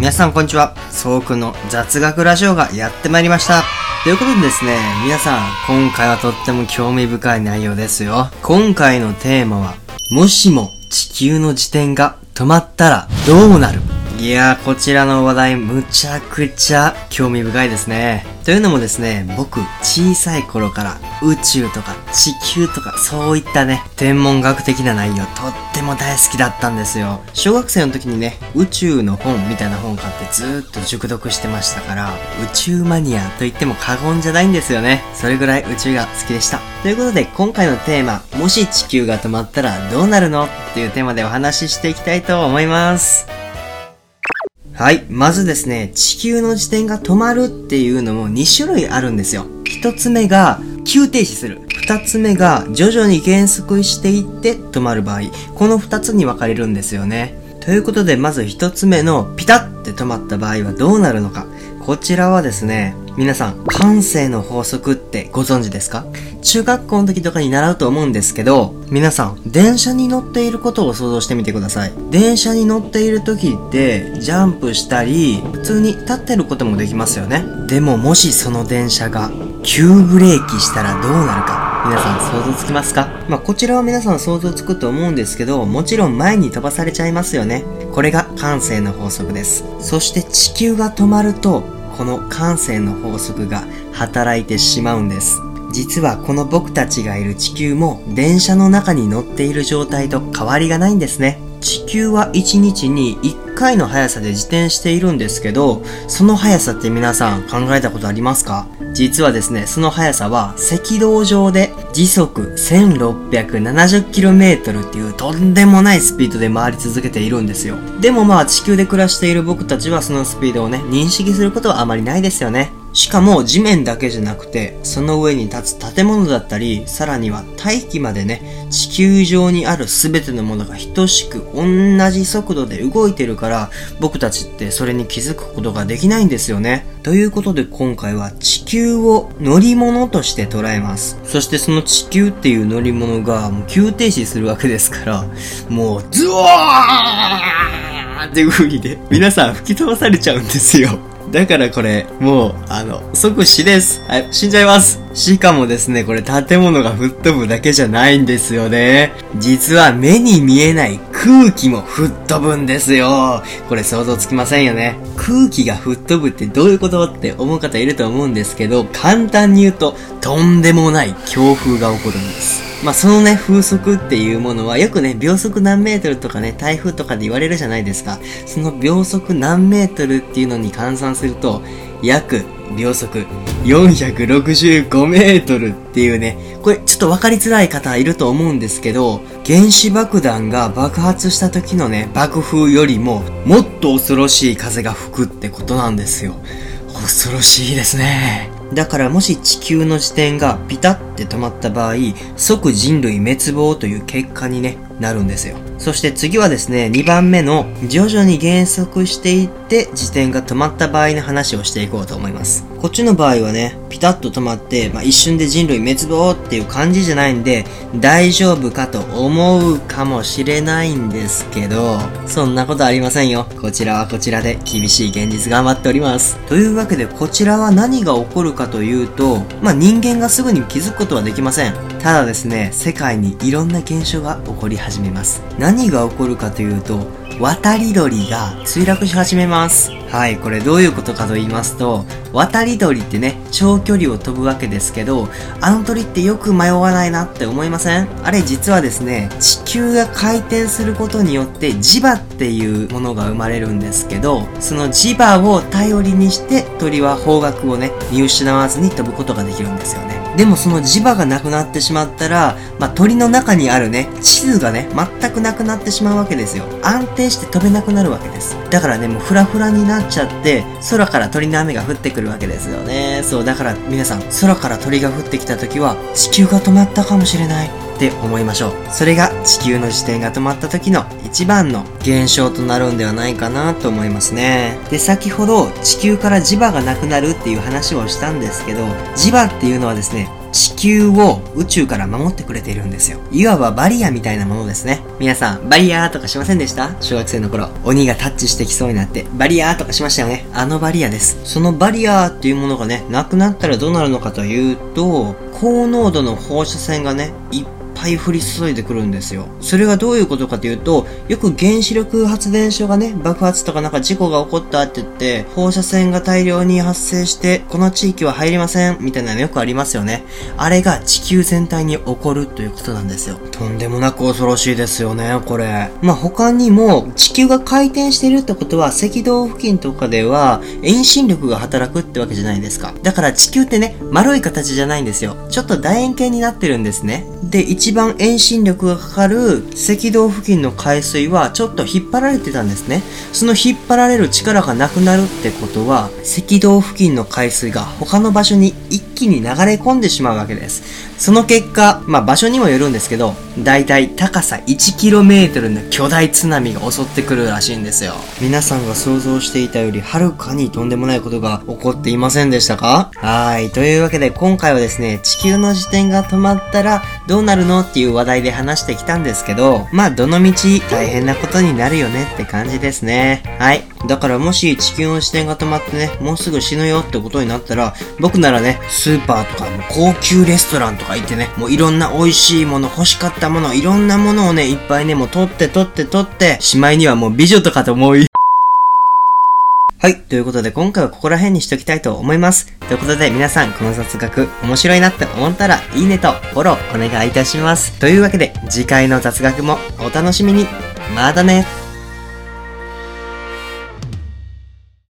皆さんこんにちは。そうくんの雑学ラジオがやってまいりました。ということでですね、皆さん、今回はとっても興味深い内容ですよ。今回のテーマは、もしも地球の自転が止まったらどうなる？いやー、こちらの話題むちゃくちゃ興味深いですね。というのもですね、僕、小さい頃から宇宙とか地球とかそういったね、天文学的な内容とっても大好きだったんですよ。小学生の時にね、宇宙の本みたいな本買ってずっと熟読してましたから、宇宙マニアと言っても過言じゃないんですよね。それぐらい宇宙が好きでした。ということで、今回のテーマ、もし地球が止まったらどうなるの？っていうテーマでお話ししていきたいと思います。はい。まずですね、地球の自転が止まるっていうのも2種類あるんですよ。1つ目が急停止する。2つ目が徐々に減速していって止まる場合。この2つに分かれるんですよね。ということで、まず1つ目のピタッて止まった場合はどうなるのか。こちらはですね、皆さん、感性の法則ってご存知ですか？中学校の時とかに習うと思うんですけど、皆さん、電車に乗っていることを想像してみてください。電車に乗っている時って、ジャンプしたり、普通に立ってることもできますよね。でも、もしその電車が急ブレーキしたらどうなるか。皆さん想像つきますか？まあ、こちらは皆さん想像つくと思うんですけど、もちろん前に飛ばされちゃいますよね。これが感性の法則です。そして地球が止まると、この感性の法則が働いてしまうんです。実はこの僕たちがいる地球も電車の中に乗っている状態と変わりがないんですね。地球は1日に1回の速さで自転しているんですけど、その速さって皆さん考えたことありますか？実はですね、その速さは赤道上で時速 1670km っていうとんでもないスピードで回り続けているんですよ。でもまあ地球で暮らしている僕たちはそのスピードをね、認識することはあまりないですよね。しかも地面だけじゃなくて、その上に立つ建物だったり、さらには大気までね、地球上にある全てのものが等しく同じ速度で動いてるから、僕たちってそれに気づくことができないんですよね。ということで今回は地球を乗り物として捉えます。そしてその地球っていう乗り物がもう急停止するわけですから、もうズワーっていう風にね、皆さん吹き飛ばされちゃうんですよ。だからこれ、もう、あの、即死です。はい、死んじゃいます。しかもですね、これ建物が吹っ飛ぶだけじゃないんですよね。実は目に見えない空気も吹っ飛ぶんですよ。これ想像つきませんよね。空気が吹っ飛ぶってどういうことって思う方いると思うんですけど、簡単に言うと、とんでもない強風が起こるんです。まあ、そのね、風速っていうものは、よくね、秒速何メートルとかね、台風とかで言われるじゃないですか。その秒速何メートルっていうのに換算すると、約秒速465メートルっていうね、これちょっと分かりづらい方いると思うんですけど、原子爆弾が爆発した時のね、爆風よりも、もっと恐ろしい風が吹くってことなんですよ。恐ろしいですね。だからもし地球の自転がピタッて止まった場合、即人類滅亡という結果にね、なるんですよ。そして次はですね、2番目の徐々に減速していって自転が止まった場合の話をしていこうと思います。こっちの場合はね、ピタッと止まって、まあ、一瞬で人類滅亡っていう感じじゃないんで、大丈夫かと思うかもしれないんですけど、そんなことありませんよ。こちらはこちらで厳しい現実が待っております。というわけでこちらは何が起こるかというと、まあ、人間がすぐに気づくことはできません。ただですね、世界にいろんな現象が起こり始めます。何が起こるかというと、渡り鳥が墜落し始めます。はい、これどういうことかと言いますと、渡り鳥ってね、長距離を飛ぶわけですけど、あの鳥ってよく迷わないなって思いません？あれ実はですね、地球が回転することによって磁場っていうものが生まれるんですけど、その磁場を頼りにして鳥は方角をね、見失わずに飛ぶことができるんですよね。でもその磁場がなくなってしまったら、まあ、鳥の中にあるね、地図がね、全くなくなってしまうわけですよ。安定して飛べなくなるわけです。だからね、もうフラフラになっちゃって、空から鳥の雨が降ってくるわけですよね。そう、だから皆さん、空から鳥が降ってきた時は、地球が止まったかもしれない。って思いましょう。それが地球の自転が止まった時の一番の現象となるんではないかなと思いますね。で、先ほど地球から磁場がなくなるっていう話をしたんですけど、磁場っていうのはですね、地球を宇宙から守ってくれているんですよ。いわばバリアみたいなものですね。皆さん、バリアーとかしませんでした？小学生の頃。鬼がタッチしてきそうになって、バリアーとかしましたよね。あのバリアです。そのバリアーっていうものがね、なくなったらどうなるのかというと、高濃度の放射線がね、いっぱい降り注いでくるんですよ。それがどういうことかというと、よく原子力発電所がね、爆発とかなんか事故が起こったって言って、放射線が大量に発生して、この地域は入りません、みたいなのよくありますよね。あれが地球全体に起こるということなんですよ。とんでもなく恐ろしいですよね、これ。まあ、他にも、地球が回転してるってことは、赤道付近とかでは、遠心力が働くってわけじゃないですか。だから地球ってね、丸い形じゃないんですよ。ちょっと楕円形になってるんですね。で、一番遠心力がかかる赤道付近の海水はちょっと引っ張られてたんですね。その引っ張られる力がなくなるってことは、赤道付近の海水が他の場所に一気に流れ込んでしまうわけです。その結果、まあ場所にもよるんですけど、だいたい高さ 1km の巨大津波が襲ってくるらしいんですよ。皆さんが想像していたよりはるかにとんでもないことが起こっていませんでしたか？はい。というわけで今回はですね、地球の自転が止まったらどうなるの？っていう話題で話してきたんですけど、まあどの道大変なことになるよねって感じですね。はい。だからもし地球の自転が止まってね、もうすぐ死ぬよってことになったら、僕ならね、スーパーとか高級レストランとか行ってね、もういろんな美味しいもの、欲しかったもの、いろんなものをね、いっぱいね、もう取って取って取って、しまいにはもう美女とかと思い、はい。ということで、今回はここら辺にしときたいと思います。ということで、皆さん、この雑学、面白いなって思ったら、いいねとフォローお願いいたします。というわけで、次回の雑学もお楽しみに。またね